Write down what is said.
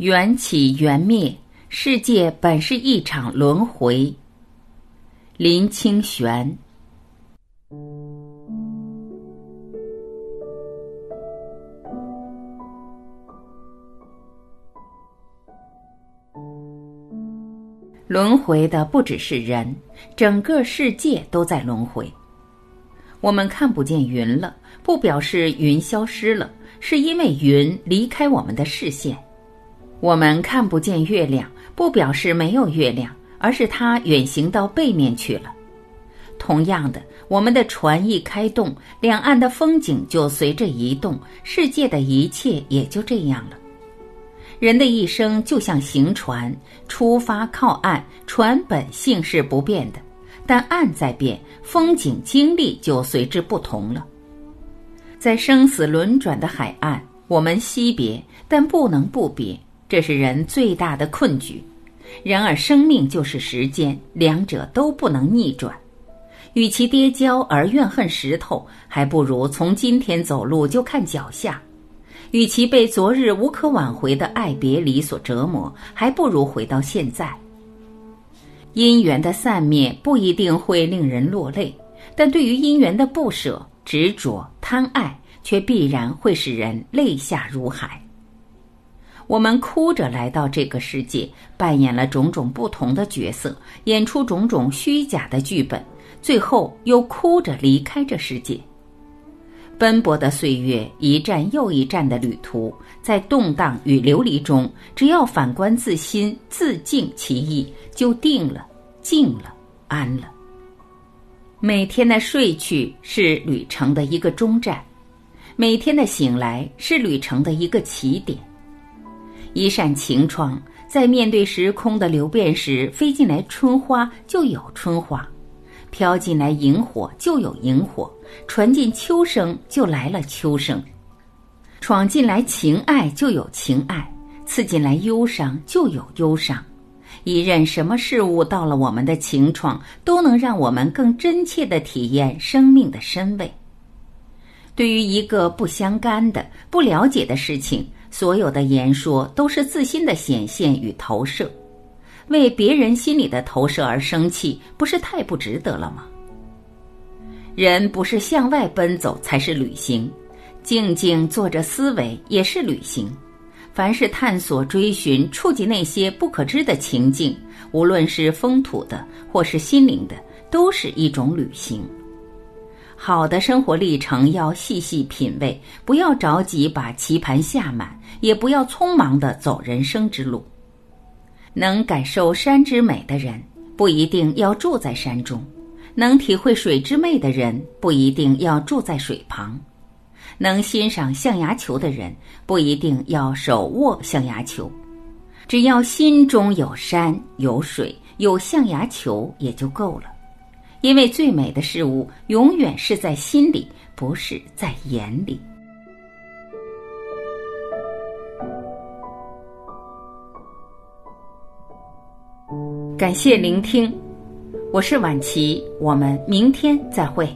缘起缘灭，世界本是一场轮回。林清玄。轮回的不只是人，整个世界都在轮回。我们看不见云了，不表示云消失了，是因为云离开我们的视线。我们看不见月亮，不表示没有月亮，而是它远行到背面去了。同样的，我们的船一开动，两岸的风景就随着移动，世界的一切也就这样了。人的一生就像行船，出发靠岸，船本性是不变的，但岸在变，风景经历就随之不同了。在生死轮转的海岸，我们惜别，但不能不别。这是人最大的困局。然而，生命就是时间，两者都不能逆转。与其跌跤而怨恨石头，还不如从今天走路就看脚下；与其被昨日无可挽回的爱别离所折磨，还不如回到现在。姻缘的散灭不一定会令人落泪，但对于姻缘的不舍、执着、贪爱，却必然会使人泪下如海。我们哭着来到这个世界，扮演了种种不同的角色，演出种种虚假的剧本，最后又哭着离开这世界。奔波的岁月，一站又一站的旅途，在动荡与流离中，只要反观自心，自净其意，就定了、静了、安了。每天的睡去是旅程的一个终站，每天的醒来是旅程的一个起点。一扇晴窗，在面对时空的流变时，飞进来春花就有春花，飘进来萤火就有萤火，传进秋声就来了秋声，闯进来情爱就有情爱，刺进来忧伤就有忧伤。一任什么事物到了我们的情窗，都能让我们更真切的体验生命的深味。对于一个不相干的、不了解的事情。所有的言说都是自心的显现与投射，为别人心里的投射而生气，不是太不值得了吗？人不是向外奔走才是旅行，静静坐着思维也是旅行。凡是探索、追寻、触及那些不可知的情境，无论是风土的或是心灵的，都是一种旅行。好的生活历程要细细品味，不要着急把棋盘下满，也不要匆忙的走人生之路。能感受山之美的人，不一定要住在山中；能体会水之魅的人，不一定要住在水旁；能欣赏象牙球的人，不一定要手握象牙球。只要心中有山有水有象牙球，也就够了。因为最美的事物永远是在心里，不是在眼里。感谢聆听，我是晚琪，我们明天再会。